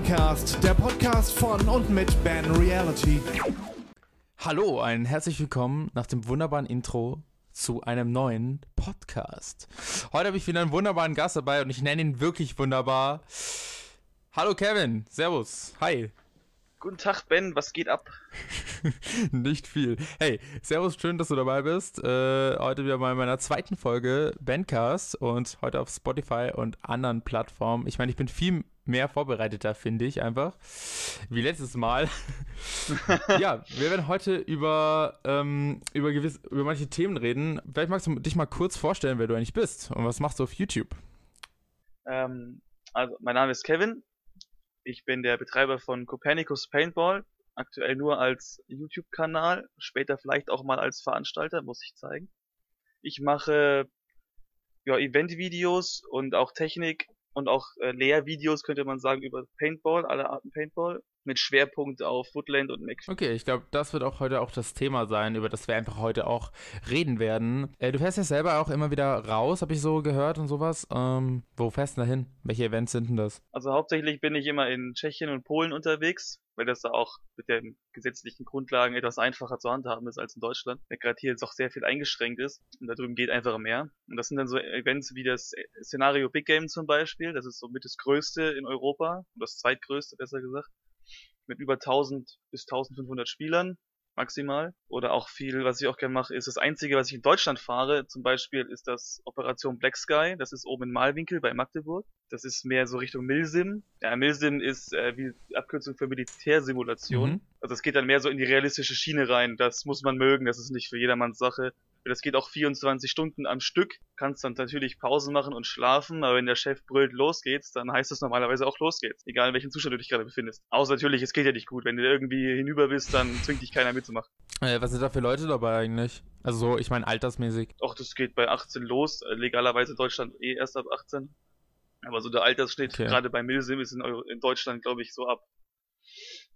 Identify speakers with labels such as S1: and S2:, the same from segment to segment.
S1: Bandcast, der Podcast von und mit Ben Reality.
S2: Hallo, ein herzlich willkommen nach dem wunderbaren Intro zu einem neuen Podcast. Heute habe ich wieder einen wunderbaren Gast dabei und ich nenne ihn wirklich wunderbar. Hallo Kevin, Servus, hi.
S3: Guten Tag, Ben, was geht ab?
S2: Nicht viel. Hey, Servus, schön, dass du dabei bist. Äh, heute wieder mal in meiner zweiten Folge Bandcast und heute auf Spotify und anderen Plattformen. Ich meine, ich bin viel mehr vorbereiteter, finde ich einfach, wie letztes Mal. ja, wir werden heute über, ähm, über, gewiss, über manche Themen reden. Vielleicht magst du dich mal kurz vorstellen, wer du eigentlich bist und was machst du auf YouTube?
S3: Ähm, also, mein Name ist Kevin, ich bin der Betreiber von Copernicus Paintball, aktuell nur als YouTube-Kanal, später vielleicht auch mal als Veranstalter, muss ich zeigen. Ich mache ja, Event-Videos und auch Technik und auch äh, Lehrvideos, könnte man sagen, über Paintball, alle Arten Paintball mit Schwerpunkt auf Woodland und Mac.
S2: Okay, ich glaube, das wird auch heute auch das Thema sein, über das wir einfach heute auch reden werden. Äh, du fährst ja selber auch immer wieder raus, habe ich so gehört und sowas. Ähm, wo fährst du da hin? Welche Events sind denn das?
S3: Also hauptsächlich bin ich immer in Tschechien und Polen unterwegs, weil das da auch mit den gesetzlichen Grundlagen etwas einfacher zu handhaben ist als in Deutschland. Der gerade hier jetzt auch sehr viel eingeschränkt ist und da drüben geht einfach mehr. Und das sind dann so Events wie das Szenario Big Game zum Beispiel. Das ist somit das größte in Europa, das zweitgrößte besser gesagt mit über 1000 bis 1500 Spielern maximal. Oder auch viel, was ich auch gerne mache, ist das Einzige, was ich in Deutschland fahre, zum Beispiel ist das Operation Black Sky. Das ist oben in Malwinkel bei Magdeburg. Das ist mehr so Richtung Milsim. Ja, Milsim ist äh, wie Abkürzung für Militärsimulation. Mhm. Also es geht dann mehr so in die realistische Schiene rein. Das muss man mögen, das ist nicht für jedermanns Sache. Das geht auch 24 Stunden am Stück. Kannst dann natürlich Pausen machen und schlafen, aber wenn der Chef brüllt, los geht's, dann heißt es normalerweise auch los geht's. Egal in welchem Zustand du dich gerade befindest. Außer natürlich, es geht ja nicht gut. Wenn du irgendwie hinüber bist, dann zwingt dich keiner mitzumachen.
S2: Äh, was sind da für Leute dabei eigentlich? Also so, ich meine altersmäßig.
S3: Auch das geht bei 18 los. Äh, legalerweise in Deutschland eh erst ab 18. Aber so der Altersschnitt, okay. gerade bei Milsim, ist in Deutschland, glaube ich, so ab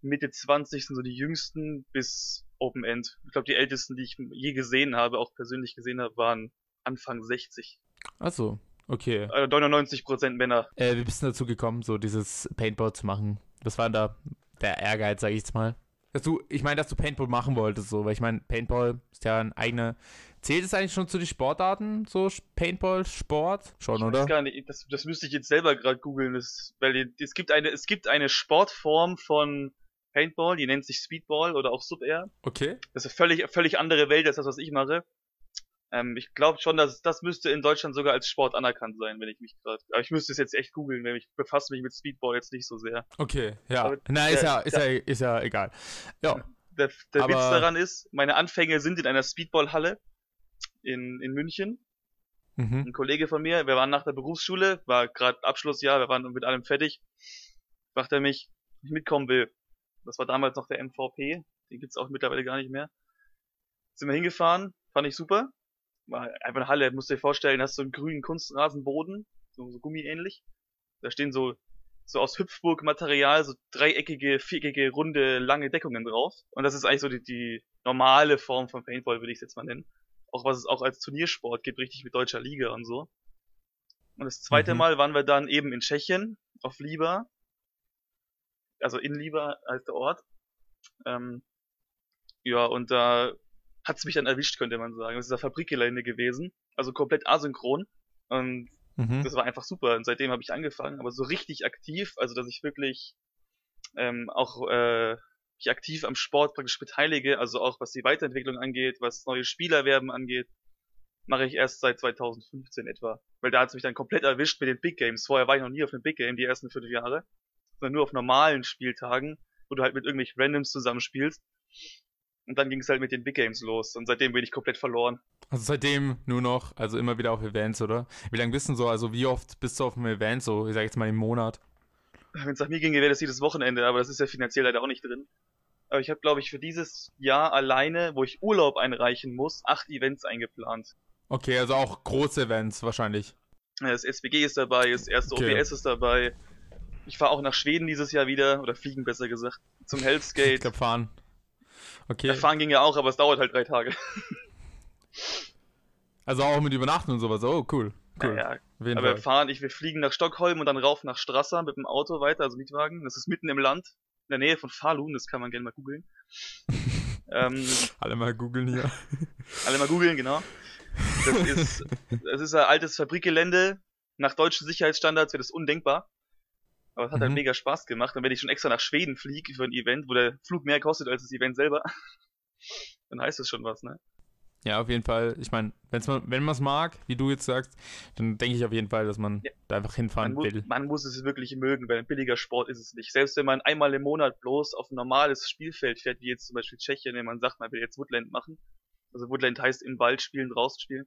S3: Mitte 20 sind so die jüngsten bis Open End. Ich glaube, die ältesten, die ich je gesehen habe, auch persönlich gesehen habe, waren Anfang 60.
S2: Ach so, okay.
S3: Also 99% Männer.
S2: Äh, wie bist du dazu gekommen, so dieses Paintball zu machen? Was war da der Ehrgeiz, sag ich jetzt mal? Dass du, ich meine, dass du Paintball machen wolltest, so, weil ich meine, Paintball ist ja ein eigener. Zählt es eigentlich schon zu den Sportarten, so Paintball, Sport? Schon, ich oder?
S3: gar nicht, das, das müsste ich jetzt selber gerade googeln, weil es gibt eine, es gibt eine Sportform von Paintball, die nennt sich Speedball oder auch Sub-Air.
S2: Okay.
S3: Das ist eine völlig, völlig andere Welt als das, was ich mache. Ähm, ich glaube schon, dass das müsste in Deutschland sogar als Sport anerkannt sein, wenn ich mich gerade. Aber ich müsste es jetzt echt googeln, weil ich befasse mich mit Speedball jetzt nicht so sehr.
S2: Okay, ja. Aber Na, ist ja, ist ja, ist ja egal. Ja.
S3: Der, der Witz daran ist, meine Anfänge sind in einer Speedballhalle in, in München. Mhm. Ein Kollege von mir, wir waren nach der Berufsschule, war gerade Abschlussjahr, wir waren mit allem fertig. Fragt er mich, ob ich mitkommen will. Das war damals noch der MVP. Den gibt's auch mittlerweile gar nicht mehr. Sind wir hingefahren, fand ich super. War einfach eine Halle, musst du dir vorstellen, hast so einen grünen Kunstrasenboden, so, so gummiähnlich. Da stehen so, so aus Hüpfburg-Material, so dreieckige, viereckige, runde, lange Deckungen drauf. Und das ist eigentlich so die, die normale Form von Paintball, würde ich es jetzt mal nennen. Auch was es auch als Turniersport gibt, richtig mit deutscher Liga und so. Und das zweite mhm. Mal waren wir dann eben in Tschechien, auf Liba also in Lieber als der Ort. Ähm, ja, und da hat's mich dann erwischt, könnte man sagen. Das ist ein Fabrikgelände gewesen, also komplett asynchron. Und mhm. das war einfach super. Und seitdem habe ich angefangen, aber so richtig aktiv, also dass ich wirklich ähm, auch äh, mich aktiv am Sport praktisch beteilige, also auch was die Weiterentwicklung angeht, was neue Spielerwerben angeht, mache ich erst seit 2015 etwa. Weil da hat's mich dann komplett erwischt mit den Big Games. Vorher war ich noch nie auf einem Big Game, die ersten fünf Jahre sondern nur auf normalen Spieltagen, wo du halt mit irgendwelchen Randoms zusammenspielst. Und dann ging es halt mit den Big Games los und seitdem bin ich komplett verloren.
S2: Also seitdem nur noch, also immer wieder auf Events, oder? Wie lange bist du so, also wie oft bist du auf einem Event, so, ich sag jetzt mal im Monat?
S3: Wenn es nach mir ginge, wäre das jedes Wochenende, aber das ist ja finanziell leider auch nicht drin. Aber ich habe, glaube ich, für dieses Jahr alleine, wo ich Urlaub einreichen muss, acht Events eingeplant.
S2: Okay, also auch große Events wahrscheinlich.
S3: Das SWG ist dabei, das erste okay. OBS ist dabei, ich fahre auch nach Schweden dieses Jahr wieder, oder fliegen besser gesagt, zum Hell's Gate.
S2: Fahren.
S3: Okay. Ja, fahren ging ja auch, aber es dauert halt drei Tage.
S2: Also auch mit Übernachten und sowas. Oh, cool. cool.
S3: Ja, ja Aber wir fahren, ich, wir fliegen nach Stockholm und dann rauf nach Strasser mit dem Auto weiter, also Mietwagen. Das ist mitten im Land, in der Nähe von Falun, das kann man gerne mal googeln.
S2: ähm, alle mal googeln hier.
S3: alle mal googeln, genau. Das ist, das ist ein altes Fabrikgelände. Nach deutschen Sicherheitsstandards wäre das undenkbar. Aber es hat halt mhm. halt mega Spaß gemacht. Und wenn ich schon extra nach Schweden fliege für ein Event, wo der Flug mehr kostet als das Event selber, dann heißt das schon was, ne?
S2: Ja, auf jeden Fall. Ich meine, wenn man es mag, wie du jetzt sagst, dann denke ich auf jeden Fall, dass man ja. da einfach hinfahren
S3: man
S2: will.
S3: man muss es wirklich mögen, weil ein billiger Sport ist es nicht. Selbst wenn man einmal im Monat bloß auf ein normales Spielfeld fährt, wie jetzt zum Beispiel Tschechien, wenn man sagt, man will jetzt Woodland machen. Also Woodland heißt im Wald spielen, draußen spielen.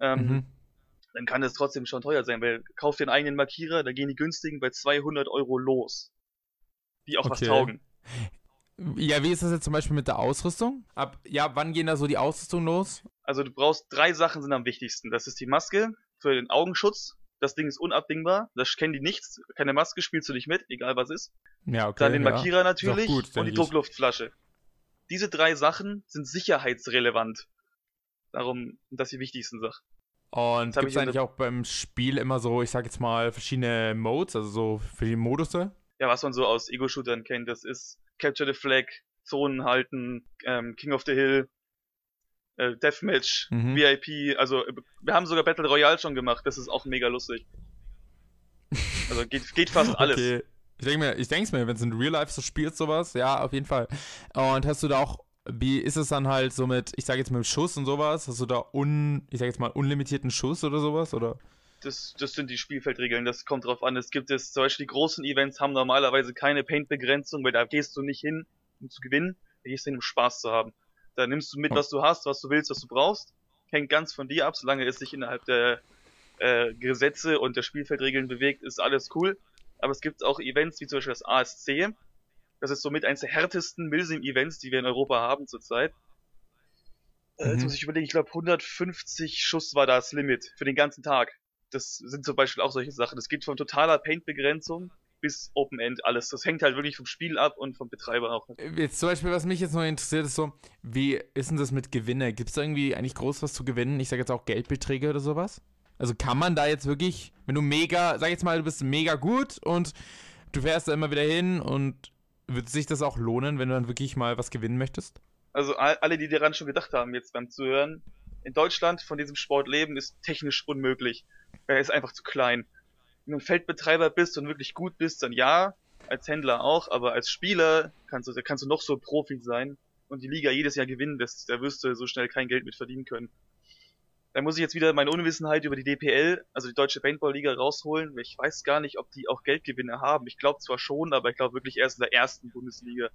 S3: Ähm, mhm. Dann kann es trotzdem schon teuer sein, weil kauft den eigenen Markierer, da gehen die günstigen bei 200 Euro los. Die auch okay. was taugen.
S2: Ja, wie ist das jetzt zum Beispiel mit der Ausrüstung? Ab, ja, wann gehen da so die Ausrüstung los?
S3: Also du brauchst drei Sachen sind am wichtigsten. Das ist die Maske für den Augenschutz. Das Ding ist unabdingbar. Das kennen die nichts. Keine Maske spielst du nicht mit, egal was ist. Ja, okay. Dann den Markierer ja. natürlich gut, und die ich. Druckluftflasche. Diese drei Sachen sind sicherheitsrelevant. Darum sind das die wichtigsten Sachen.
S2: Und gibt es eigentlich auch beim Spiel immer so, ich sag jetzt mal, verschiedene Modes, also so verschiedene Modusse?
S3: Ja, was man so aus Ego-Shootern kennt, das ist Capture the Flag, Zonen halten, ähm, King of the Hill, äh, Deathmatch, mhm. VIP, also wir haben sogar Battle Royale schon gemacht, das ist auch mega lustig. Also geht, geht fast alles. Okay.
S2: Ich denke mir, ich denke es mir, wenn es in Real Life so spielt, sowas, ja, auf jeden Fall. Und hast du da auch, wie ist es dann halt so mit, ich sage jetzt mit dem Schuss und sowas, hast du da un, ich sage jetzt mal unlimitierten Schuss oder sowas, oder?
S3: das, das sind die Spielfeldregeln, das kommt drauf an. Es gibt es, zum Beispiel die großen Events haben normalerweise keine Paint-Begrenzung, weil da gehst du nicht hin, um zu gewinnen, da gehst du hin, um Spaß zu haben. Da nimmst du mit, was du hast, was du willst, was du brauchst. Hängt ganz von dir ab, solange es sich innerhalb der äh, Gesetze und der Spielfeldregeln bewegt, ist alles cool. Aber es gibt auch Events wie zum Beispiel das ASC. Das ist somit eines der härtesten Milsim-Events, die wir in Europa haben zurzeit. Äh, Jetzt mhm. muss ich überlegen, ich glaube 150 Schuss war das Limit für den ganzen Tag das sind zum Beispiel auch solche Sachen. Das geht von totaler Paint-Begrenzung bis Open End alles. Das hängt halt wirklich vom Spiel ab und vom Betreiber auch.
S2: Jetzt zum Beispiel, was mich jetzt noch interessiert, ist so, wie ist denn das mit Gewinne? Gibt es da irgendwie eigentlich groß was zu gewinnen? Ich sage jetzt auch Geldbeträge oder sowas? Also kann man da jetzt wirklich, wenn du mega, sag jetzt mal, du bist mega gut und du fährst da immer wieder hin und wird sich das auch lohnen, wenn du dann wirklich mal was gewinnen möchtest?
S3: Also alle, die daran schon gedacht haben, jetzt beim Zuhören, in Deutschland von diesem Sport leben, ist technisch unmöglich. Er ist einfach zu klein. Wenn du ein Feldbetreiber bist und wirklich gut bist, dann ja, als Händler auch, aber als Spieler kannst du, kannst du noch so Profi sein und die Liga jedes Jahr gewinnen, da wirst du so schnell kein Geld mit verdienen können. Da muss ich jetzt wieder meine Unwissenheit über die DPL, also die Deutsche Paintball-Liga, rausholen. Ich weiß gar nicht, ob die auch Geldgewinne haben. Ich glaube zwar schon, aber ich glaube wirklich erst in der ersten Bundesliga.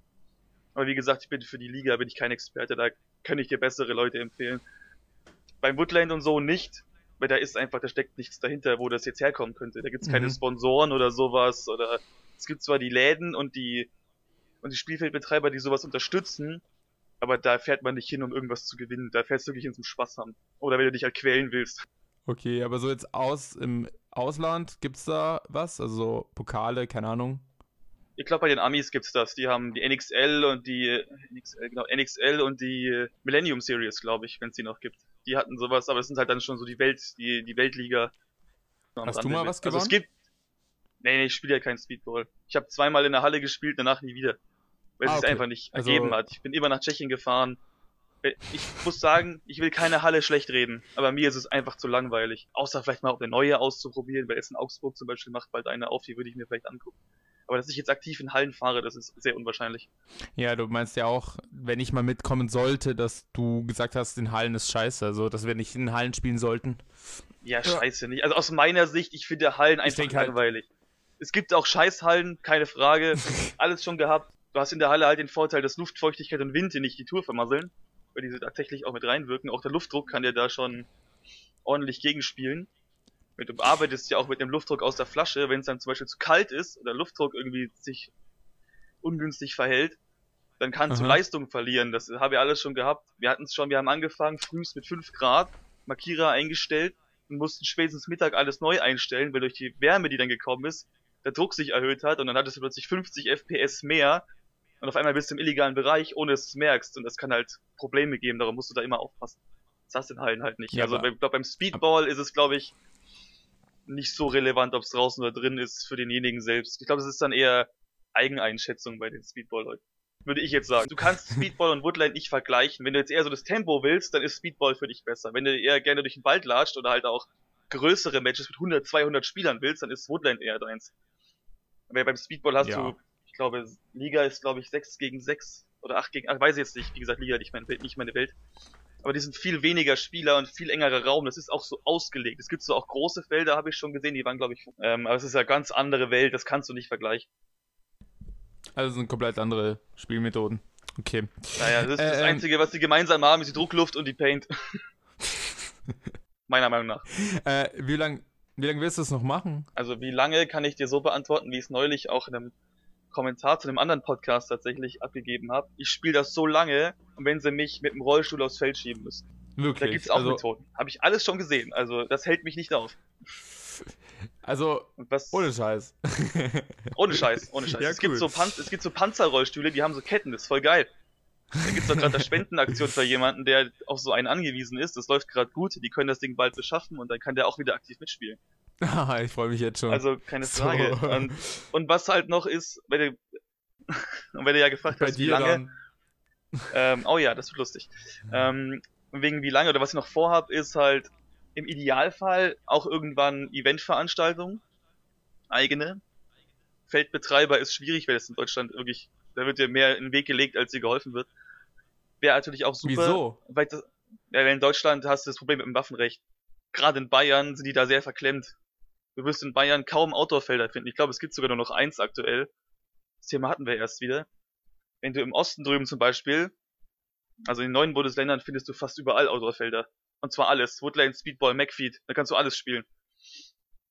S3: Aber wie gesagt, ich bin für die Liga bin ich kein Experte, da kann ich dir bessere Leute empfehlen. Beim Woodland und so nicht, weil da ist einfach, da steckt nichts dahinter, wo das jetzt herkommen könnte. Da gibt's mhm. keine Sponsoren oder sowas oder es gibt zwar die Läden und die und die Spielfeldbetreiber, die sowas unterstützen, aber da fährt man nicht hin, um irgendwas zu gewinnen. Da fährst du wirklich hin zum Spaß haben. Oder wenn du dich halt quälen willst.
S2: Okay, aber so jetzt aus im Ausland gibt's da was? Also so Pokale, keine Ahnung.
S3: Ich glaube, bei den Amis gibt's das. Die haben die NXL und die NXL, genau, NXL und die Millennium Series, glaube ich, wenn es die noch gibt die hatten sowas, aber es sind halt dann schon so die Welt, die, die Weltliga.
S2: Hast du mal was gewonnen? Also es gibt.
S3: Nee, nee, ich spiele ja kein Speedball. Ich habe zweimal in der Halle gespielt, danach nie wieder. Weil ah, es sich einfach nicht also... ergeben hat. Ich bin immer nach Tschechien gefahren. Ich muss sagen, ich will keine Halle schlecht reden, aber mir ist es einfach zu langweilig. Außer vielleicht mal auch eine neue auszuprobieren, weil jetzt in Augsburg zum Beispiel macht bald eine auf, die würde ich mir vielleicht angucken. Aber dass ich jetzt aktiv in Hallen fahre, das ist sehr unwahrscheinlich.
S2: Ja, du meinst ja auch, wenn ich mal mitkommen sollte, dass du gesagt hast, in Hallen ist scheiße, also dass wir nicht in Hallen spielen sollten.
S3: Ja, scheiße nicht. Also aus meiner Sicht, ich finde Hallen einfach halt langweilig. Halt. Es gibt auch Scheißhallen, keine Frage. Alles schon gehabt. Du hast in der Halle halt den Vorteil, dass Luftfeuchtigkeit und Wind dir nicht die Tour vermasseln, weil diese tatsächlich auch mit reinwirken. Auch der Luftdruck kann dir da schon ordentlich gegenspielen du arbeitest ja auch mit dem Luftdruck aus der Flasche, wenn es dann zum Beispiel zu kalt ist oder Luftdruck irgendwie sich ungünstig verhält, dann kannst Aha. du Leistung verlieren. Das habe ich alles schon gehabt. Wir hatten es schon, wir haben angefangen, frühst mit 5 Grad, Markierer eingestellt und mussten spätestens Mittag alles neu einstellen, weil durch die Wärme, die dann gekommen ist, der Druck sich erhöht hat und dann hattest du plötzlich 50 FPS mehr und auf einmal bist du im illegalen Bereich, ohne dass du es merkst und das kann halt Probleme geben, darum musst du da immer aufpassen. Das hast du in Hallen halt nicht. Ja, also ich glaube beim Speedball ist es, glaube ich, nicht so relevant, ob es draußen oder drin ist für denjenigen selbst. Ich glaube, es ist dann eher Eigeneinschätzung bei den Speedball-Leuten. Würde ich jetzt sagen. Du kannst Speedball und Woodland nicht vergleichen. Wenn du jetzt eher so das Tempo willst, dann ist Speedball für dich besser. Wenn du eher gerne durch den Wald latscht oder halt auch größere Matches mit 100, 200 Spielern willst, dann ist Woodland eher deins. Aber beim Speedball hast ja. du, glaube, Liga ist, glaube ich, 6 gegen 6 oder 8 gegen 8, weiß ich jetzt nicht. Wie gesagt, Liga nicht meine, nicht meine Welt. Aber die sind viel weniger Spieler und viel engerer Raum. Das ist auch so ausgelegt. Es gibt so auch große Felder, habe ich schon gesehen, die waren, glaube ich, ähm, aber es ist ja ganz andere Welt, das kannst du nicht vergleichen.
S2: Also sind komplett andere Spielmethoden. Okay.
S3: Naja, das ist äh, das ähm, Einzige, was die gemeinsam haben, ist die Druckluft und die Paint. Meiner Meinung nach.
S2: Äh, wie lange wie lang willst du es noch machen?
S3: Also wie lange kann ich dir so beantworten, wie ich es neulich auch in einem Kommentar zu einem anderen Podcast tatsächlich abgegeben habe. Ich spiele das so lange, wenn sie mich mit dem Rollstuhl aufs Feld schieben müssen. Wirklich? Da gibt's auch also, Methoden. Habe ich alles schon gesehen. Also das hält mich nicht auf.
S2: Also, was, ohne Scheiß.
S3: Ohne Scheiß, ohne Scheiß. Ja, es, cool. gibt so Pan es gibt so Panzerrollstühle, die haben so Ketten, das ist voll geil. Da gibt's doch gerade eine Spendenaktion für jemanden, der auf so einen angewiesen ist. Das läuft gerade gut, die können das Ding bald beschaffen und dann kann der auch wieder aktiv mitspielen.
S2: Ah, ich freue mich jetzt schon.
S3: Also keine Frage. So. Und, und, was halt noch ist, wenn du, wenn du ja gefragt hast, wie lange. Ähm, oh ja, das wird lustig. Ähm, wegen wie lange oder was ich noch vorhab, ist halt im Idealfall auch irgendwann Eventveranstaltungen, eigene. Feldbetreiber ist schwierig, weil das in Deutschland wirklich, da wird dir mehr in den Weg gelegt, als dir geholfen wird. Wäre natürlich auch super.
S2: Wieso?
S3: Weil, das, ja, weil in Deutschland hast du das Problem mit dem Waffenrecht. Gerade in Bayern sind die da sehr verklemmt. Du wirst in Bayern kaum Outdoor-Felder finden. Ich glaube, es gibt sogar nur noch eins aktuell. Das Thema hatten wir erst wieder. Wenn du im Osten drüben zum Beispiel, also in den neuen Bundesländern findest du fast überall Outdoor-Felder. Und zwar alles. Woodlane, Speedball, McFeed. Da kannst du alles spielen.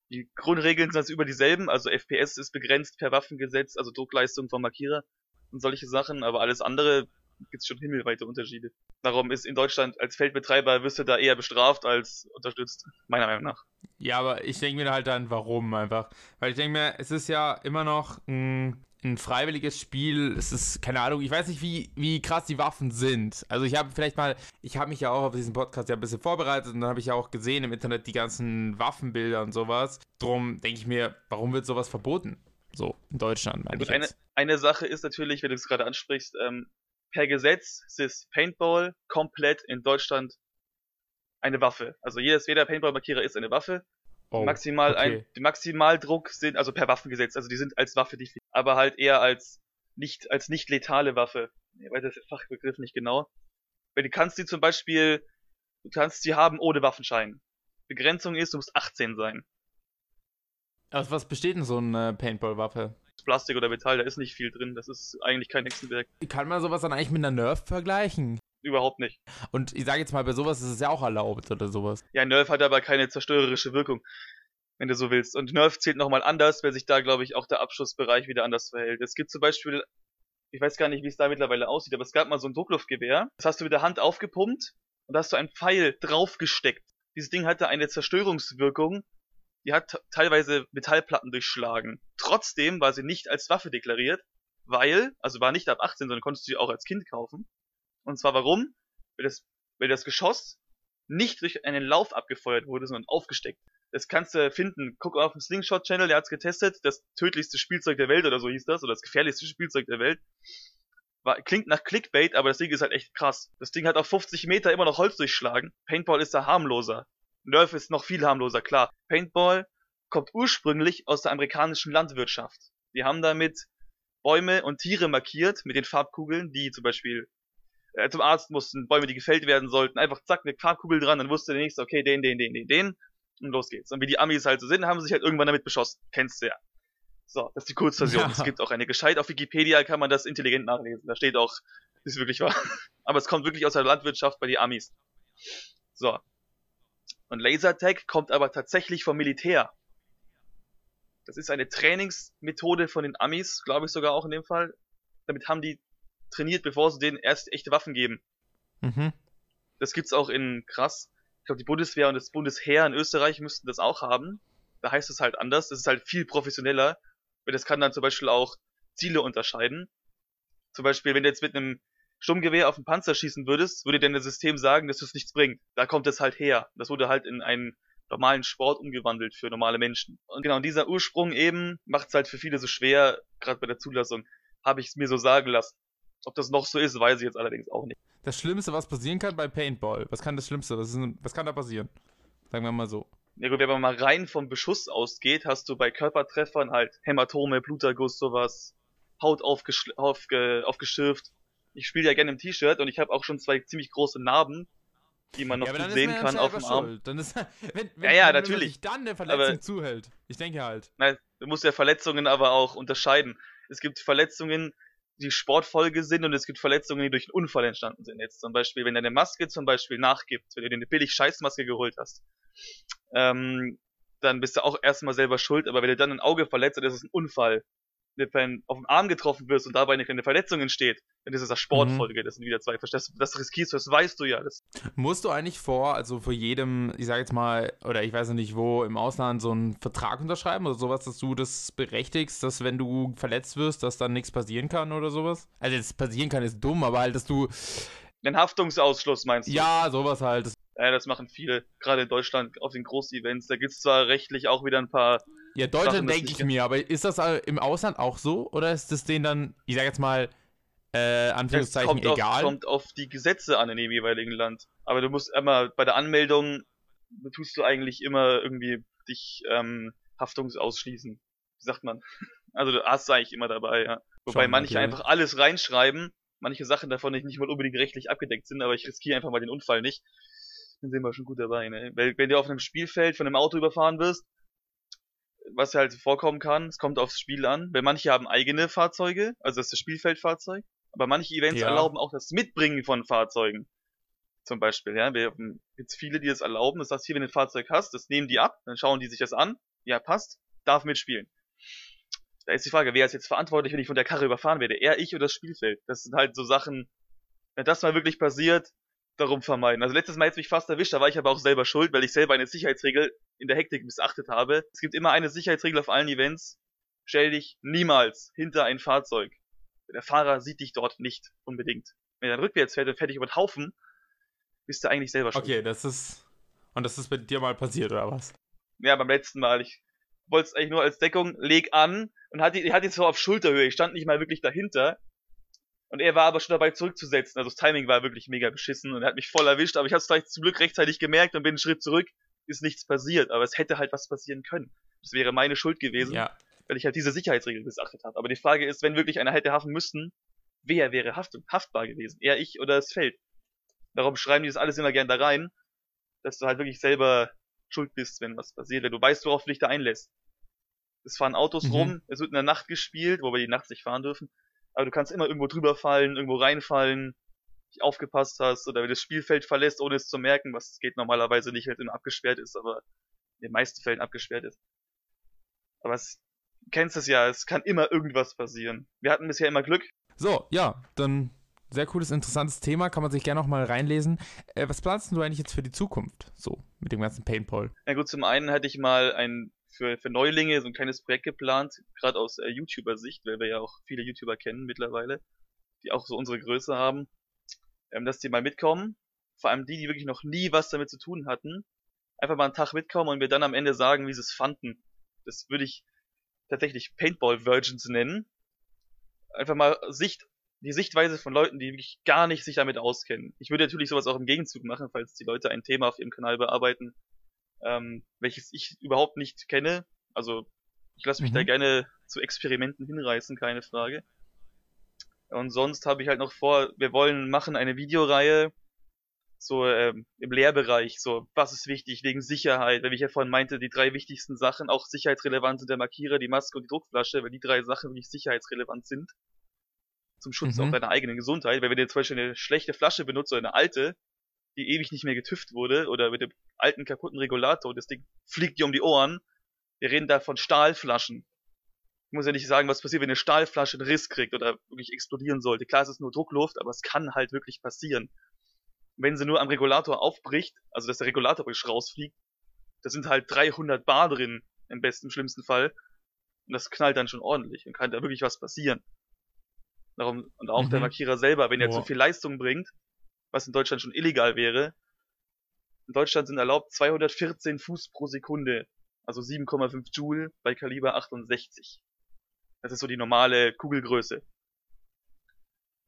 S3: Die Grundregeln sind also über dieselben. Also FPS ist begrenzt per Waffengesetz, also Druckleistung vom Markierer und solche Sachen. Aber alles andere gibt's schon himmelweite Unterschiede. Darum ist in Deutschland als Feldbetreiber wirst du da eher bestraft als unterstützt, meiner Meinung nach.
S2: Ja, aber ich denke mir halt dann, warum einfach. Weil ich denke mir, es ist ja immer noch ein, ein, freiwilliges Spiel. Es ist, keine Ahnung, ich weiß nicht, wie, wie krass die Waffen sind. Also ich habe vielleicht mal, ich habe mich ja auch auf diesen Podcast ja ein bisschen vorbereitet und dann habe ich ja auch gesehen im Internet die ganzen Waffenbilder und sowas. Drum denke ich mir, warum wird sowas verboten? So, in Deutschland, meine
S3: ich. Eine, eine Sache ist natürlich, wenn du es gerade ansprichst, ähm, per Gesetz ist Paintball komplett in Deutschland eine Waffe. Also jedes, jeder Paintball-Markierer ist eine Waffe. Oh, Maximal okay. ein, die Maximaldruck sind, also per Waffengesetz, also die sind als Waffe definiert, aber halt eher als nicht, als nicht letale Waffe. Ich weiß der Fachbegriff nicht genau. Weil du kannst die zum Beispiel, du kannst sie haben ohne Waffenschein. Begrenzung ist, du musst 18 sein.
S2: Aus was besteht denn so eine Paintball-Waffe?
S3: Plastik oder Metall, da ist nicht viel drin. Das ist eigentlich kein Hexenwerk.
S2: Kann man sowas dann eigentlich mit einer Nerf vergleichen?
S3: Überhaupt nicht.
S2: Und ich sage jetzt mal, bei sowas ist es ja auch erlaubt oder sowas.
S3: Ja, Nerf hat aber keine zerstörerische Wirkung, wenn du so willst. Und Nerf zählt nochmal anders, weil sich da, glaube ich, auch der Abschussbereich wieder anders verhält. Es gibt zum Beispiel, ich weiß gar nicht, wie es da mittlerweile aussieht, aber es gab mal so ein Druckluftgewehr. Das hast du mit der Hand aufgepumpt und da hast du einen Pfeil draufgesteckt. Dieses Ding hatte eine Zerstörungswirkung, die hat teilweise Metallplatten durchschlagen. Trotzdem war sie nicht als Waffe deklariert, weil, also war nicht ab 18, sondern konntest du sie auch als Kind kaufen. Und zwar warum? Weil das, weil das Geschoss nicht durch einen Lauf abgefeuert wurde, sondern aufgesteckt. Das kannst du finden. Guck auf dem Slingshot-Channel, der hat's getestet. Das tödlichste Spielzeug der Welt oder so hieß das, oder das gefährlichste Spielzeug der Welt. War, klingt nach Clickbait, aber das Ding ist halt echt krass. Das Ding hat auf 50 Meter immer noch Holz durchschlagen. Paintball ist da harmloser. Nerf ist noch viel harmloser, klar. Paintball kommt ursprünglich aus der amerikanischen Landwirtschaft. Die haben damit Bäume und Tiere markiert mit den Farbkugeln, die zum Beispiel äh, zum Arzt mussten, Bäume, die gefällt werden sollten, einfach zack, eine Farbkugel dran, dann wusste der nächste, okay, den, den, den, den, den, und los geht's. Und wie die Amis halt so sind, haben sie sich halt irgendwann damit beschossen. Kennst du ja. So, das ist die Kurzversion. Ja. Es gibt auch eine gescheit. Auf Wikipedia kann man das intelligent nachlesen. Da steht auch, ist wirklich wahr. Aber es kommt wirklich aus der Landwirtschaft bei die Amis. So. Und Lasertag kommt aber tatsächlich vom Militär. Das ist eine Trainingsmethode von den Amis, glaube ich sogar auch in dem Fall. Damit haben die trainiert, bevor sie denen erst echte Waffen geben. Mhm. Das gibt's auch in krass. Ich glaube, die Bundeswehr und das Bundesheer in Österreich müssten das auch haben. Da heißt es halt anders. Das ist halt viel professioneller. Weil das kann dann zum Beispiel auch Ziele unterscheiden. Zum Beispiel, wenn du jetzt mit einem Sturmgewehr auf den Panzer schießen würdest, würde dir das System sagen, dass es nichts bringt. Da kommt es halt her. Das wurde halt in ein normalen Sport umgewandelt für normale Menschen. Und genau dieser Ursprung eben macht es halt für viele so schwer, gerade bei der Zulassung, habe ich es mir so sagen lassen. Ob das noch so ist, weiß ich jetzt allerdings auch nicht.
S2: Das Schlimmste, was passieren kann bei Paintball, was kann das Schlimmste, was, ist, was kann da passieren? Sagen wir mal so.
S3: Ja gut, wenn man mal rein vom Beschuss ausgeht, hast du bei Körpertreffern halt Hämatome, Bluterguss, sowas, Haut aufge aufgeschürft. Ich spiele ja gerne im T-Shirt und ich habe auch schon zwei ziemlich große Narben, die man noch ja, gut sehen kann auf dem Arm.
S2: Dann ist, wenn,
S3: wenn, ja, ja, wenn natürlich.
S2: sich dann der Verletzung aber, zuhält. Ich denke halt.
S3: Nein, du musst ja Verletzungen aber auch unterscheiden. Es gibt Verletzungen, die Sportfolge sind und es gibt Verletzungen, die durch einen Unfall entstanden sind. Jetzt zum Beispiel, wenn deine Maske zum Beispiel nachgibt, wenn du dir eine billig Scheißmaske geholt hast, ähm, dann bist du auch erstmal selber schuld, aber wenn du dann ein Auge verletzt, dann ist es ein Unfall wenn auf den Arm getroffen wirst und dabei eine kleine Verletzung entsteht, dann ist es das Sportfolge. Mhm. Das sind wieder zwei. Das, das riskierst du, das weißt du ja. Das
S2: Musst du eigentlich vor, also vor jedem, ich sage jetzt mal, oder ich weiß noch nicht wo, im Ausland so einen Vertrag unterschreiben oder sowas, dass du das berechtigst, dass wenn du verletzt wirst, dass dann nichts passieren kann oder sowas? Also, jetzt passieren kann, ist dumm, aber halt, dass du.
S3: Den Haftungsausschluss meinst du?
S2: Ja, sowas halt.
S3: Ja, das machen viele, gerade in Deutschland auf den Großevents. Da gibt es zwar rechtlich auch wieder ein paar
S2: ja, Deutschland denke ich mir, aber ist das im Ausland auch so? Oder ist das denen dann, ich sag jetzt mal, äh, Anführungszeichen
S3: kommt
S2: egal?
S3: Es kommt auf die Gesetze an in dem jeweiligen Land. Aber du musst immer, bei der Anmeldung tust du eigentlich immer irgendwie dich ähm, haftungsausschließen. Wie sagt man? Also du hast eigentlich immer dabei, ja. Wobei Schon, manche okay. einfach alles reinschreiben, manche Sachen davon nicht, nicht mal unbedingt rechtlich abgedeckt sind, aber ich riskiere einfach mal den Unfall nicht. Dann sind wir schon gut dabei, ne? Weil wenn du auf einem Spielfeld von einem Auto überfahren wirst, was halt vorkommen kann, es kommt aufs Spiel an, weil manche haben eigene Fahrzeuge, also das ist das Spielfeldfahrzeug, aber manche Events ja. erlauben auch das Mitbringen von Fahrzeugen. Zum Beispiel, ja, wir haben jetzt viele, die das erlauben, das heißt, hier, wenn du ein Fahrzeug hast, das nehmen die ab, dann schauen die sich das an, ja, passt, darf mitspielen. Da ist die Frage, wer ist jetzt verantwortlich, wenn ich von der Karre überfahren werde? Er, ich oder das Spielfeld? Das sind halt so Sachen, wenn das mal wirklich passiert, darum vermeiden. Also letztes Mal jetzt mich fast erwischt, da war ich aber auch selber schuld, weil ich selber eine Sicherheitsregel in der Hektik missachtet habe. Es gibt immer eine Sicherheitsregel auf allen Events. Stell dich niemals hinter ein Fahrzeug. Der Fahrer sieht dich dort nicht unbedingt. Wenn er dann rückwärts fährt und fährt dich über den Haufen, bist du eigentlich selber schuld.
S2: Okay, das ist. Und das ist bei dir mal passiert, oder was?
S3: Ja, beim letzten Mal. Ich wollte es eigentlich nur als Deckung, leg an und hatte, hatte jetzt so auf Schulterhöhe. Ich stand nicht mal wirklich dahinter. Und er war aber schon dabei zurückzusetzen. Also das Timing war wirklich mega beschissen und er hat mich voll erwischt, aber ich habe es zum Glück rechtzeitig gemerkt und bin einen Schritt zurück. Ist nichts passiert, aber es hätte halt was passieren können. Das wäre meine Schuld gewesen, ja. weil ich halt diese Sicherheitsregel missachtet habe. Aber die Frage ist, wenn wirklich einer hätte haften müssen, wer wäre haft haftbar gewesen? Er, ich oder das Feld? Darum schreiben die das alles immer gern da rein, dass du halt wirklich selber schuld bist, wenn was passiert, wenn du weißt, worauf du dich da einlässt. Es fahren Autos mhm. rum, es wird in der Nacht gespielt, wo wir die nachts nicht fahren dürfen aber du kannst immer irgendwo drüber fallen, irgendwo reinfallen, nicht aufgepasst hast oder wenn du das Spielfeld verlässt, ohne es zu merken, was geht normalerweise nicht, wenn es immer abgesperrt ist, aber in den meisten Fällen abgesperrt ist. Aber es, kennst es ja, es kann immer irgendwas passieren. Wir hatten bisher immer Glück.
S2: So, ja, dann sehr cooles, interessantes Thema, kann man sich gerne noch mal reinlesen. Äh, was planst du eigentlich jetzt für die Zukunft, so mit dem ganzen Paintball?
S3: Ja gut, zum einen hatte ich mal ein für, für Neulinge so ein kleines Projekt geplant, gerade aus äh, YouTuber-Sicht, weil wir ja auch viele YouTuber kennen mittlerweile, die auch so unsere Größe haben, ähm, dass die mal mitkommen. Vor allem die, die wirklich noch nie was damit zu tun hatten. Einfach mal einen Tag mitkommen und wir dann am Ende sagen, wie sie es fanden. Das würde ich tatsächlich Paintball Virgins nennen. Einfach mal Sicht, die Sichtweise von Leuten, die wirklich gar nicht sich damit auskennen. Ich würde natürlich sowas auch im Gegenzug machen, falls die Leute ein Thema auf ihrem Kanal bearbeiten, ähm, welches ich überhaupt nicht kenne. Also ich lasse mich mhm. da gerne zu Experimenten hinreißen, keine Frage. Und sonst habe ich halt noch vor, wir wollen machen eine Videoreihe so ähm, im Lehrbereich, so was ist wichtig wegen Sicherheit, weil ich ja vorhin meinte, die drei wichtigsten Sachen, auch sicherheitsrelevant sind der Markierer, die Maske und die Druckflasche, weil die drei Sachen wirklich sicherheitsrelevant sind. Zum Schutz mhm. auch deiner eigenen Gesundheit, weil wenn du zum Beispiel eine schlechte Flasche benutzt oder eine alte, die ewig nicht mehr getüft wurde oder mit dem alten kaputten Regulator, das Ding fliegt dir um die Ohren. Wir reden da von Stahlflaschen. Ich muss ja nicht sagen, was passiert, wenn eine Stahlflasche einen Riss kriegt oder wirklich explodieren sollte. Klar, es ist nur Druckluft, aber es kann halt wirklich passieren. wenn sie nur am Regulator aufbricht, also dass der Regulator wirklich rausfliegt, da sind halt 300 Bar drin, im besten, schlimmsten Fall. Und das knallt dann schon ordentlich und kann da wirklich was passieren. Darum, und auch mhm. der Markierer selber, wenn er zu viel Leistung bringt, was in Deutschland schon illegal wäre, In Deutschland sind erlaubt 214 Fuß pro Sekunde, also 7,5 Joule bei Kaliber 68. Das ist so die normale Kugelgröße.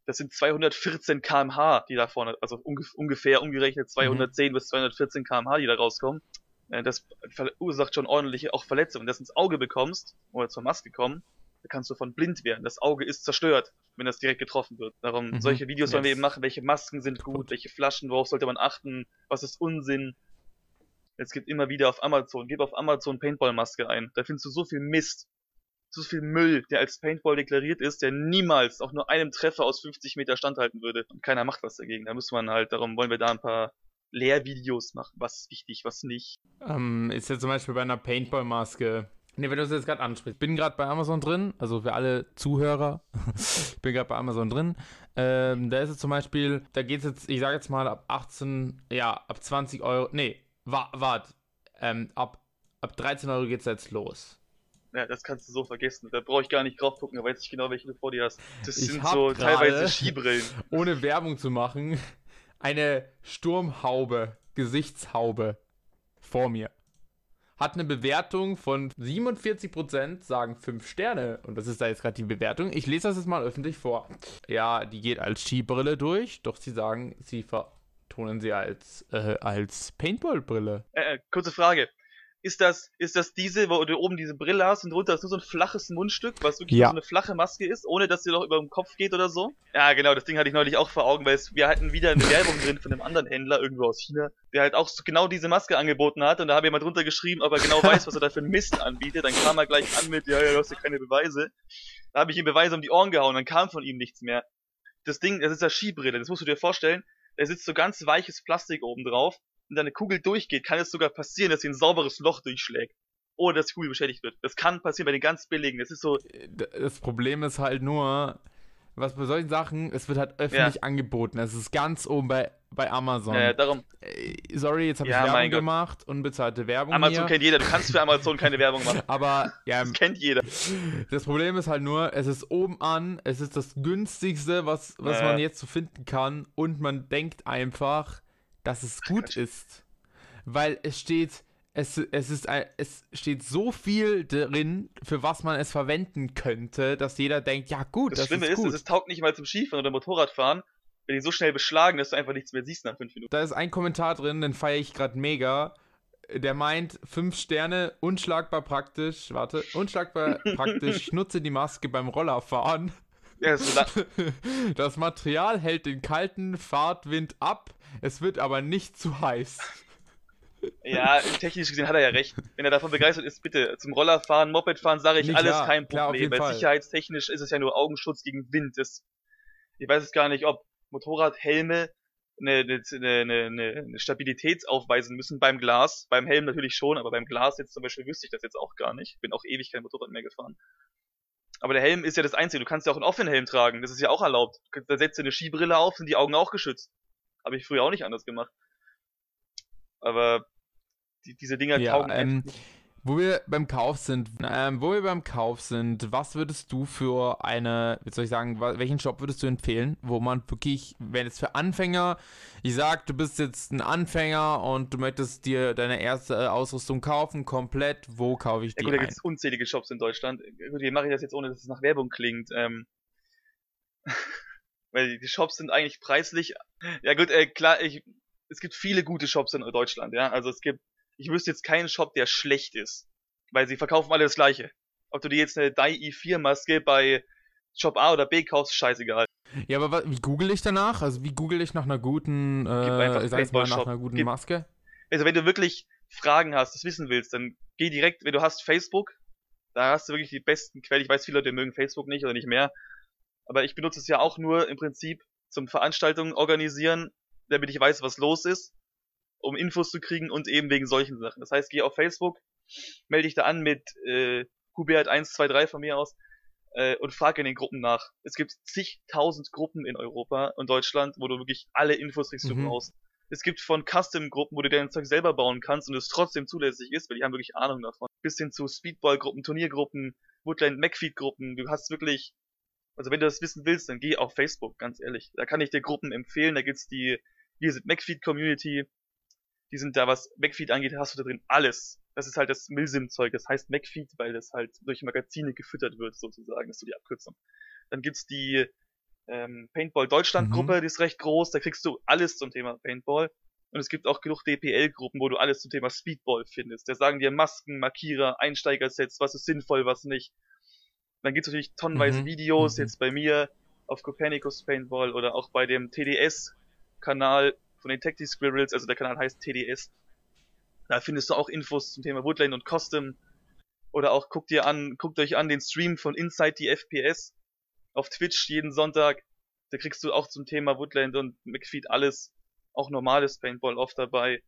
S3: Das sind 214 kmh, die da vorne, also ungefähr umgerechnet 210 mhm. bis 214 kmh, die da rauskommen. Äh, das verursacht schon ordentliche auch Verletzungen. Wenn du das ins Auge bekommst oder zur Maske kommen, da kannst du von blind werden. Das Auge ist zerstört, wenn das direkt getroffen wird. Darum, mhm. solche Videos yes. wollen wir eben machen. Welche Masken sind gut, welche Flaschen, worauf sollte man achten, was ist Unsinn. Es gibt immer wieder auf Amazon, gib auf Amazon Paintball-Maske ein. Da findest du so viel Mist, so viel Müll, der als Paintball deklariert ist, der niemals auch nur einem Treffer aus 50 Meter standhalten würde. Und keiner macht was dagegen. Da muss man halt, darum wollen wir da ein paar Lehrvideos machen. Was ist wichtig, was nicht.
S2: Ähm, ist ja zum Beispiel bei einer Paintball-Maske Ne, wenn du das jetzt gerade ansprichst. Bin gerade bei Amazon drin, also für alle Zuhörer, bin gerade bei Amazon drin. Ähm, da ist es zum Beispiel, da geht es jetzt, ich sage jetzt mal ab 18, ja, ab 20 Euro, nee, warte, wart, ähm, ab, ab 13 Euro geht es jetzt los.
S3: Ja, das kannst du so vergessen. Da brauche ich gar nicht drauf gucken, da weiß ich genau, welche du vor dir hast. Das ich sind so teilweise Skibrillen.
S2: Ohne Werbung zu machen, eine Sturmhaube, Gesichtshaube vor mir hat eine Bewertung von 47%, sagen 5 Sterne. Und das ist da jetzt gerade die Bewertung. Ich lese das jetzt mal öffentlich vor. Ja, die geht als Skibrille durch, doch sie sagen, sie vertonen sie als, äh, als Paintball-Brille.
S3: Äh, äh kurze Frage ist das, ist das diese, wo du oben diese Brille hast und drunter ist nur so ein flaches Mundstück, was wirklich ja. so eine flache Maske ist, ohne dass sie doch über den Kopf geht oder so? Ja, genau, das Ding hatte ich neulich auch vor Augen, weil es, wir hatten wieder eine Werbung drin von einem anderen Händler irgendwo aus China, der halt auch so genau diese Maske angeboten hat und da habe ich mal drunter geschrieben, ob er genau weiß, was er da für einen Mist anbietet. Dann kam er gleich an mit, ja, ja, du hast ja keine Beweise. Da habe ich ihm Beweise um die Ohren gehauen, dann kam von ihm nichts mehr. Das Ding, das ist ja Skibrille, das musst du dir vorstellen. Da sitzt so ganz weiches Plastik oben drauf und deine Kugel durchgeht, kann es sogar passieren, dass sie ein sauberes Loch durchschlägt. Ohne dass die Kugel beschädigt wird. Das kann passieren bei den ganz billigen. Das ist so.
S2: Das Problem ist halt nur, was bei solchen Sachen, es wird halt öffentlich ja. angeboten. Es ist ganz oben bei, bei Amazon.
S3: Ja, ja darum.
S2: Äh, sorry, jetzt habe ich Werbung gemacht, unbezahlte Werbung.
S3: Amazon hier. kennt jeder, du kannst für Amazon keine Werbung machen.
S2: Aber ja,
S3: das kennt jeder.
S2: Das Problem ist halt nur, es ist oben an, es ist das günstigste, was, was ja. man jetzt so finden kann und man denkt einfach, dass es gut ist. Weil es steht, es, es, ist, es steht so viel drin, für was man es verwenden könnte, dass jeder denkt, ja gut,
S3: das, das Schlimme ist, ist, es taugt nicht mal zum Skifahren oder Motorradfahren, wenn die so schnell beschlagen, dass du einfach nichts mehr siehst nach fünf Minuten.
S2: Da ist ein Kommentar drin, den feiere ich gerade mega. Der meint, fünf Sterne, unschlagbar praktisch, warte, unschlagbar praktisch, nutze die Maske beim Rollerfahren. Ja, so das Material hält den kalten Fahrtwind ab, es wird aber nicht zu heiß.
S3: Ja, technisch gesehen hat er ja recht. Wenn er davon begeistert ist, bitte zum Rollerfahren, Mopedfahren sage ich nee, alles klar, kein Problem. Klar, weil sicherheitstechnisch ist es ja nur Augenschutz gegen Wind. Das, ich weiß es gar nicht, ob Motorradhelme eine, eine, eine, eine Stabilität aufweisen müssen beim Glas. Beim Helm natürlich schon, aber beim Glas jetzt zum Beispiel wüsste ich das jetzt auch gar nicht. Bin auch ewig kein Motorrad mehr gefahren. Aber der Helm ist ja das Einzige. Du kannst ja auch einen offenen Helm tragen. Das ist ja auch erlaubt. Da setzt du eine Skibrille auf, sind die Augen auch geschützt. Habe ich früher auch nicht anders gemacht. Aber die, diese Dinger
S2: ja, taugen ähm, wo wir beim Kauf sind, ähm, wo wir beim Kauf sind, was würdest du für eine, wie soll ich sagen, welchen Shop würdest du empfehlen, wo man wirklich, wenn es für Anfänger, ich sag, du bist jetzt ein Anfänger und du möchtest dir deine erste Ausrüstung kaufen, komplett, wo kaufe ich die? Ja,
S3: gut, da gibt es unzählige Shops in Deutschland. Gut, wie mache ich das jetzt, ohne dass es nach Werbung klingt? Ähm, weil die Shops sind eigentlich preislich. Ja gut, äh, klar, ich, es gibt viele gute Shops in Deutschland, ja. Also es gibt ich wüsste jetzt keinen Shop, der schlecht ist. Weil sie verkaufen alle das gleiche. Ob du dir jetzt eine Dai i4 Maske bei Shop A oder B kaufst, scheißegal.
S2: Ja, aber wie google ich danach? Also wie google ich nach einer guten, äh, sag ich mal, nach einer guten Gib, Maske?
S3: Also wenn du wirklich Fragen hast, das wissen willst, dann geh direkt, wenn du hast Facebook, da hast du wirklich die besten Quellen. Ich weiß, viele Leute mögen Facebook nicht oder nicht mehr. Aber ich benutze es ja auch nur im Prinzip zum Veranstaltungen organisieren, damit ich weiß, was los ist um Infos zu kriegen und eben wegen solchen Sachen. Das heißt, geh auf Facebook, melde dich da an mit äh, Hubert123 von mir aus äh, und frag in den Gruppen nach. Es gibt zigtausend Gruppen in Europa und Deutschland, wo du wirklich alle Infos kriegst, die mhm. du brauchst. Es gibt von Custom-Gruppen, wo du dein Zeug selber bauen kannst und es trotzdem zulässig ist, weil die haben wirklich Ahnung davon. Bis hin zu Speedball-Gruppen, Turniergruppen, Woodland McFeed-Gruppen. Du hast wirklich, also wenn du das wissen willst, dann geh auf Facebook, ganz ehrlich. Da kann ich dir Gruppen empfehlen. Da gibt's die Wir sind McFeed Community, Die sind da, was McFeed angeht, hast du da drin alles. Das ist halt das Milsim-Zeug. Das heißt McFeed, weil das halt durch Magazine gefüttert wird, sozusagen. Das ist so die Abkürzung. Dann gibt's die ähm, Paintball Deutschland Gruppe, mhm. die ist recht groß. Da kriegst du alles zum Thema Paintball. Und es gibt auch genug DPL-Gruppen, wo du alles zum Thema Speedball findest. Da sagen dir Masken, Markierer, Einsteigersets, was ist sinnvoll, was nicht. Dann gibt's natürlich tonnenweise mhm. Videos, mhm. jetzt bei mir auf Copernicus Paintball oder auch bei dem TDS-Kanal von den Tactic Squirrels, also der Kanal heißt TDS. Da findest du auch Infos zum Thema Woodland und Custom. Oder auch guckt ihr an, guckt euch an den Stream von Inside the FPS auf Twitch jeden Sonntag. Da kriegst du auch zum Thema Woodland und McFeed alles auch normales Paintball oft dabei.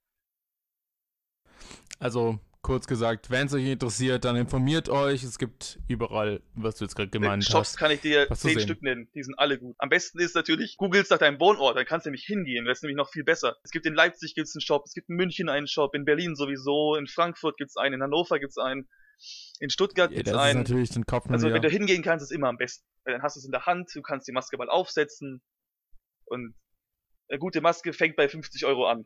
S2: Also kurz gesagt, wenn es euch interessiert, dann informiert euch. Es gibt überall, was du jetzt gerade gemeint
S3: Shops hast. Shops kann ich dir zehn Stück nennen. Die sind alle gut. Am besten ist natürlich, googelst nach deinem Wohnort, dann kannst du nämlich hingehen. Das ist nämlich noch viel besser. Es gibt in Leipzig gibt's einen Shop, es gibt in München einen Shop, in Berlin sowieso, in Frankfurt gibt's einen, in Hannover gibt's einen, in Stuttgart ja, gibt's das einen.
S2: Natürlich den Kopf
S3: also wenn du hingehen kannst, ist immer am besten. Weil dann hast du es in der Hand, du kannst die Maske mal aufsetzen und eine gute Maske fängt bei 50 Euro an.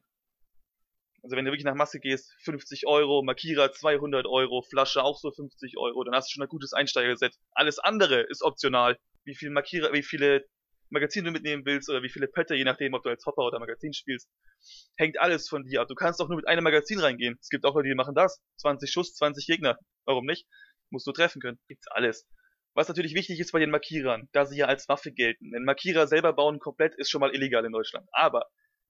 S3: Also wenn du wirklich nach Maske gehst, 50 Euro, Markierer 200 Euro, Flasche auch so 50 Euro, dann hast du schon ein gutes Einsteigerset. Alles andere ist optional. Wie viele Markierer, wie viele Magazine du mitnehmen willst oder wie viele Pötte, je nachdem, ob du als Hopper oder Magazin spielst, hängt alles von dir ab. Du kannst auch nur mit einem Magazin reingehen. Es gibt auch Leute, die machen das. 20 Schuss, 20 Gegner. Warum nicht? Musst du treffen können. Gibt's alles. Was natürlich wichtig ist bei den Markierern, da sie ja als Waffe gelten. Denn Markierer selber bauen komplett ist schon mal illegal in Deutschland. Aber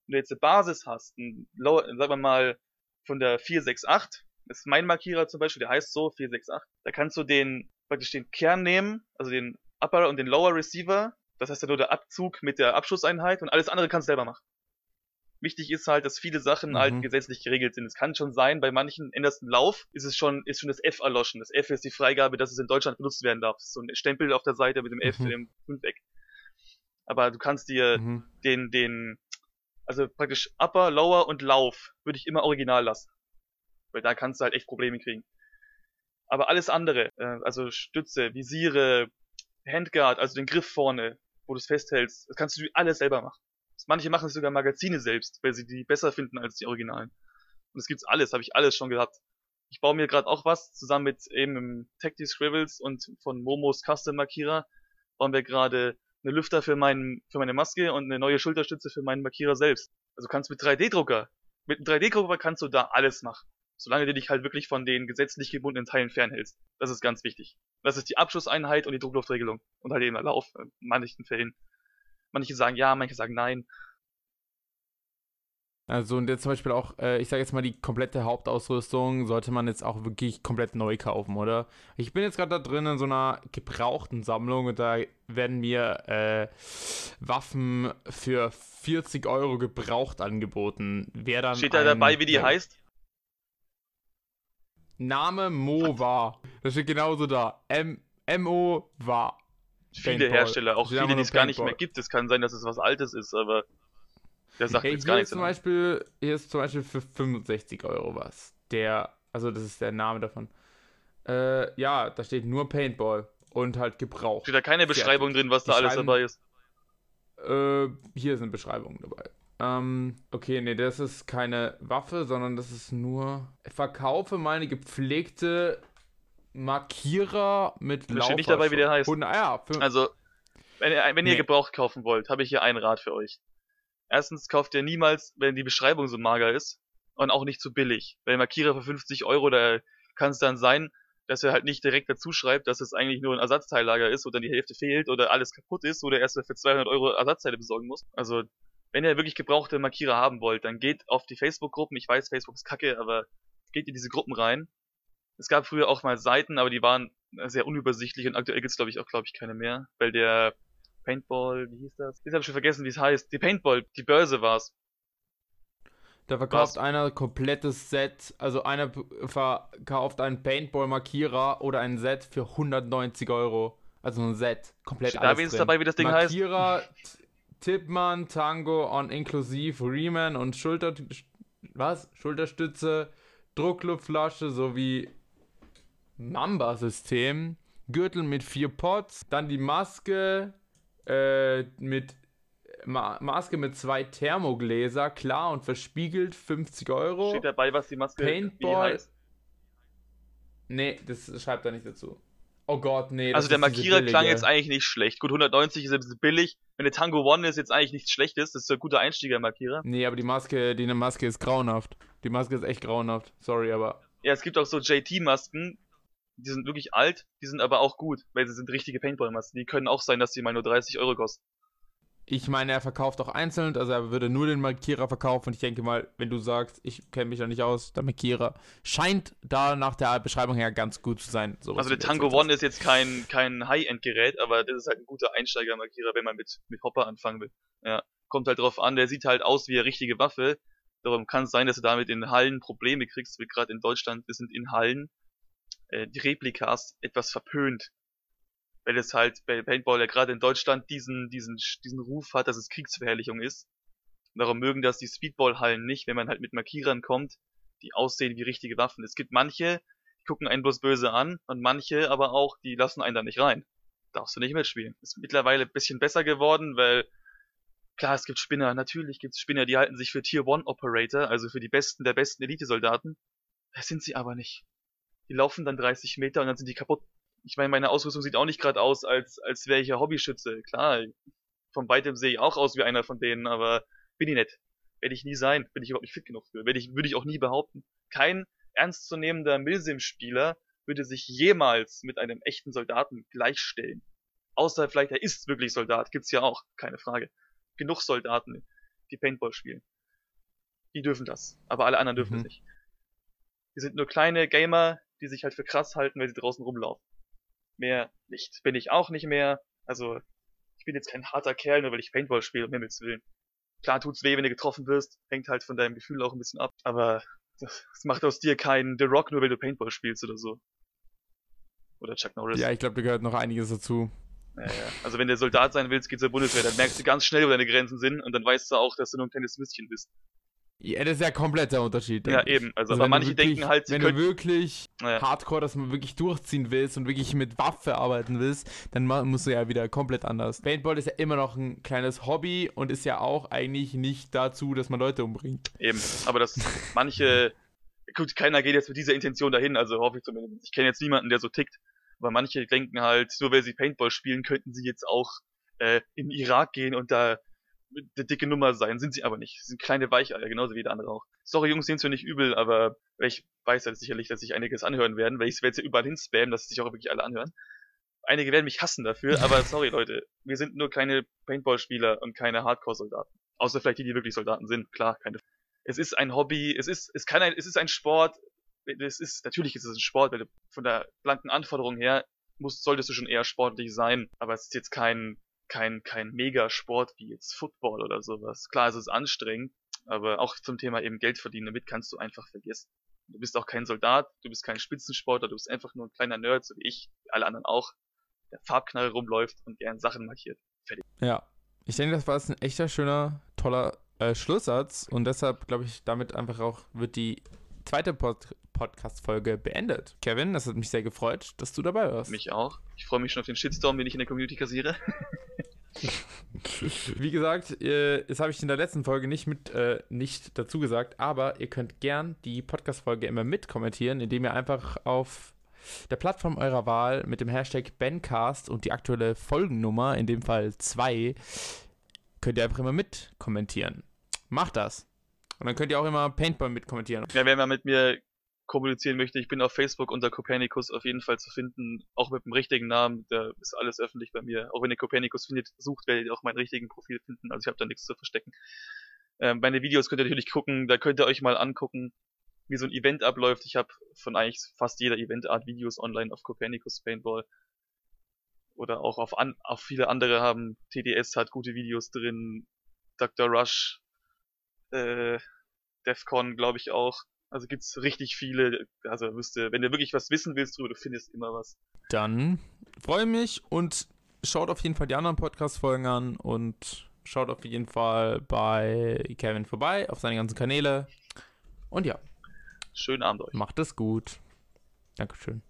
S3: wenn du jetzt eine Basis hast, ein sagen wir mal von der 468, das ist mein Markierer zum Beispiel, der heißt so 468, da kannst du den praktisch den Kern nehmen, also den Upper und den Lower Receiver, das heißt ja nur der Abzug mit der Abschusseinheit und alles andere kannst du selber machen. Wichtig ist halt, dass viele Sachen halt mhm. halt gesetzlich geregelt sind. Es kann schon sein, bei manchen ändersten Lauf ist es schon, ist schon das F erloschen. Das F ist die Freigabe, dass es in Deutschland benutzt werden darf. So ein Stempel auf der Seite mit dem F, mhm. dem Fünfeck. Aber du kannst dir mhm. den, den, also praktisch Upper, Lower und Lauf würde ich immer original lassen. Weil da kannst du halt echt Probleme kriegen. Aber alles andere, äh, also Stütze, Visiere, Handguard, also den Griff vorne, wo du es festhältst, das kannst du alles selber machen. Manche machen sogar Magazine selbst, weil sie die besser finden als die Originalen. Und es gibt's alles, habe ich alles schon gehabt. Ich baue mir gerade auch was zusammen mit eben Tactic Scribbles und von Momos Custom Markierer bauen wir gerade eine Lüfter für meinen für meine Maske und eine neue Schulterstütze für meinen Markierer selbst. Also kannst mit 3D-Drucker, mit einem 3D-Drucker kannst du da alles machen, solange du dich halt wirklich von den gesetzlich gebundenen Teilen fernhältst. Das ist ganz wichtig. Das ist die Abschusseinheit und die Druckluftregelung und halt eben Lauf in manchen Fällen. Manche sagen ja, manche sagen nein.
S2: Also und jetzt zum Beispiel auch, äh, ich sage jetzt mal, die komplette Hauptausrüstung sollte man jetzt auch wirklich komplett neu kaufen, oder? Ich bin jetzt gerade da drin in so einer gebrauchten Sammlung und da werden mir äh, Waffen für 40 Euro gebraucht angeboten. Wer dann
S3: Steht da dabei, wie die heißt?
S2: Name Mo war. Das steht genauso da. M M-O war
S3: viele. Hersteller, auch viele, die es gar nicht mehr gibt. Es kann sein, dass es was Altes ist, aber der sagt hey, jetzt gar nichts.
S2: Zum Beispiel, hier ist zum Beispiel für 65 Euro was. Der, also das ist der Name davon. Äh, ja, da steht nur Paintball und halt Gebrauch.
S3: Steht da keine Beschreibung drin, was da alles dabei ist?
S2: Äh, hier sind Beschreibungen dabei. Ähm, okay, nee, das ist keine Waffe, sondern das ist nur. Verkaufe meine gepflegte Markierer mit
S3: Da steht nicht dabei, wie der heißt.
S2: Und, ah,
S3: ja, also, wenn ihr, wenn ihr nee. Gebraucht kaufen wollt, habe ich hier einen Rat für euch. Erstens kauft ihr niemals, wenn die Beschreibung so mager ist und auch nicht zu billig. Weil Markierer für 50 Euro, da kann es dann sein, dass er halt nicht direkt dazu schreibt, dass es eigentlich nur ein Ersatzteillager ist oder die Hälfte fehlt oder alles kaputt ist oder erst für 200 Euro Ersatzteile besorgen muss. Also, wenn ihr wirklich gebrauchte Markierer haben wollt, dann geht auf die Facebook-Gruppen. Ich weiß, Facebook ist kacke, aber geht in diese Gruppen rein es gab früher auch mal Seiten, aber die waren sehr unübersichtlich und aktuell gibt's glaube ich auch glaube ich keine mehr, weil der Paintball, wie hieß das? Jetzt habe ich schon vergessen, wie es heißt. Die Paintball, die Börse war's.
S2: Da verkauft Was? einer komplettes Set, also einer verkauft einen Paintball-Markierer oder ein Set für 190 Euro. Also ein Set, komplett Steht alles da drin.
S3: dabei, wie das Ding
S2: Markierer, heißt? Tippmann, Tango on inklusiv Riemen und Schulter... Was? Schulterstütze, Druckluftflasche sowie Mamba-System, Gürtel mit vier Pots, dann die Maske äh, mit Ma Maske mit zwei Thermogläser, klar und verspiegelt, 50 Euro.
S3: Steht dabei, was die Maske
S2: Paintball. heißt? Nee, das schreibt er nicht dazu. Oh Gott, nee.
S3: Also der Markierer klang jetzt eigentlich nicht schlecht. Gut, 190 ist ein bisschen billig. Wenn der Tango One ist, jetzt eigentlich nichts Schlechtes. Das ist ein guter Einstieger-Markierer.
S2: Nee, aber die Maske, die Maske ist grauenhaft. Die Maske ist echt grauenhaft. Sorry, aber.
S3: Ja, es gibt auch so JT-Masken. Die sind wirklich alt, die sind aber auch gut, weil sie sind richtige Paintball-Masken. Die können auch sein, dass die mal nur 30 Euro kosten.
S2: Ich meine, er verkauft auch einzeln, also er würde nur den Markierer verkaufen. Und ich denke mal, wenn du sagst, ich kenne mich da nicht aus, der Markierer scheint da nach der Beschreibung her ganz gut zu sein.
S3: Also der Tango One ist jetzt kein, kein High-End-Gerät, aber das ist halt ein guter Einsteiger-Markierer, wenn man mit, mit Hopper anfangen will. Ja, kommt halt drauf an, der sieht halt aus wie eine richtige Waffe. Darum kann es sein, dass du damit in Hallen Probleme kriegst, wie gerade in Deutschland, wir sind in Hallen äh, die Replikas etwas verpönt weil es halt bei Paintball ja gerade in Deutschland diesen, diesen, diesen Ruf hat, dass es Kriegsverherrlichung ist. Und darum mögen das die Speedball-Hallen nicht, wenn man halt mit Markierern kommt, die aussehen wie richtige Waffen. Es gibt manche, die gucken einen bloß böse an und manche aber auch, die lassen einen da nicht rein. Darfst du nicht mitspielen. Ist mittlerweile ein bisschen besser geworden, weil klar, es gibt Spinner, natürlich gibt es Spinner, die halten sich für Tier 1 Operator, also für die besten der besten Elite-Soldaten. Das sind sie aber nicht. Die laufen dann 30 Meter und dann sind die kaputt ich meine, meine Ausrüstung sieht auch nicht gerade aus, als, als wäre ich ja Hobbyschütze. Klar, von weitem sehe ich auch aus wie einer von denen, aber bin ich nicht. Werde ich nie sein. Bin ich überhaupt nicht fit genug für. Werde ich, würde ich auch nie behaupten. Kein ernstzunehmender Milsim-Spieler würde sich jemals mit einem echten Soldaten gleichstellen. Außer vielleicht er ist wirklich Soldat. Gibt's ja auch. Keine Frage. Genug Soldaten, die Paintball spielen. Die dürfen das. Aber alle anderen dürfen mhm. es nicht. Die sind nur kleine Gamer, die sich halt für krass halten, weil sie draußen rumlaufen mehr nicht. Bin ich auch nicht mehr. Also, ich bin jetzt kein harter Kerl, nur weil ich Paintball spiele, um Himmels Willen. Klar tut's weh, wenn du getroffen wirst, hängt halt von deinem Gefühl auch ein bisschen ab, aber das macht aus dir keinen The Rock, nur weil du Paintball spielst oder so. Oder Chuck Norris.
S2: Ja, ich glaube, da gehört noch einiges dazu.
S3: Ja, ja. Also wenn du Soldat sein willst, geht zur Bundeswehr, dann merkst du ganz schnell, wo deine Grenzen sind und dann weißt du auch, dass du nur ein kleines Mistchen bist.
S2: Ja, das ist ja komplett der Unterschied.
S3: Ja, eben. Also, also aber manche
S2: wirklich,
S3: denken halt,
S2: sie Wenn du wirklich ja. hardcore, dass man wirklich durchziehen willst und wirklich mit Waffe arbeiten willst, dann musst du ja wieder komplett anders. Paintball ist ja immer noch ein kleines Hobby und ist ja auch eigentlich nicht dazu, dass man Leute umbringt.
S3: Eben. Aber dass manche, gut, keiner geht jetzt mit dieser Intention dahin, also hoffe ich zumindest. Ich kenne jetzt niemanden, der so tickt. Aber manche denken halt, nur weil sie Paintball spielen, könnten sie jetzt auch äh, in den Irak gehen und da eine dicke Nummer sein, sind sie aber nicht. Sie sind kleine Weicheier, genauso wie der andere auch. Sorry Jungs, sind mir nicht übel, aber ich weiß halt sicherlich, dass sich einiges anhören werden, weil ich werde jetzt überall hin spammen, dass sich auch wirklich alle anhören. Einige werden mich hassen dafür, aber sorry Leute, wir sind nur keine Paintball-Spieler und keine Hardcore-Soldaten. Außer vielleicht die, die wirklich Soldaten sind, klar, keine. Es ist ein Hobby, es ist, es kann ein, es ist ein Sport, es ist, natürlich ist es ein Sport, weil von der blanken Anforderung her muss, solltest du schon eher sportlich sein, aber es ist jetzt kein kein, kein Megasport wie jetzt Football oder sowas. Klar, es ist anstrengend, aber auch zum Thema eben Geld verdienen, damit kannst du einfach vergessen. Du bist auch kein Soldat, du bist kein Spitzensportler, du bist einfach nur ein kleiner Nerd, so wie ich, wie alle anderen auch, der Farbknall rumläuft und gern Sachen markiert. Fertig.
S2: Ja, ich denke, das war jetzt ein echter, schöner, toller äh, Schlusssatz und deshalb glaube ich, damit einfach auch wird die zweite Pod Podcast-Folge beendet. Kevin, das hat mich sehr gefreut, dass du dabei warst.
S3: Mich auch. Ich freue mich schon auf den Shitstorm, den ich in der Community kassiere.
S2: Wie gesagt, äh, das habe ich in der letzten Folge nicht mit äh, nicht dazu gesagt, aber ihr könnt gern die Podcast-Folge immer mitkommentieren, indem ihr einfach auf der Plattform eurer Wahl mit dem Hashtag Bencast und die aktuelle Folgennummer, in dem Fall 2, könnt ihr einfach immer mitkommentieren. Macht das. Und dann könnt ihr auch immer Paintball mitkommentieren.
S3: Ja, wer mal mit mir kommunizieren möchte, ich bin auf Facebook unter Copernicus auf jeden Fall zu finden, auch mit dem richtigen Namen, da ist alles öffentlich bei mir. Auch wenn ihr Copernicus findet, sucht, werdet ihr auch mein richtigen Profil finden, also ich habe da nichts zu verstecken. Ähm, meine Videos könnt ihr natürlich gucken, da könnt ihr euch mal angucken, wie so ein Event abläuft. Ich habe von eigentlich fast jeder Eventart Videos online auf Copernicus Paintball. Oder auch auf, an, auf viele andere haben. TDS hat gute Videos drin. Dr. Rush, äh, Defcon glaube ich auch. Also gibt's richtig viele, also wüsste, wenn du wirklich was wissen willst drüber, du findest immer was.
S2: Dann freue mich und schaut auf jeden Fall die anderen Podcast-Folgen an und schaut auf jeden Fall bei Kevin vorbei, auf seine ganzen Kanäle. Und ja.
S3: Schönen Abend euch.
S2: Macht es gut. Dankeschön.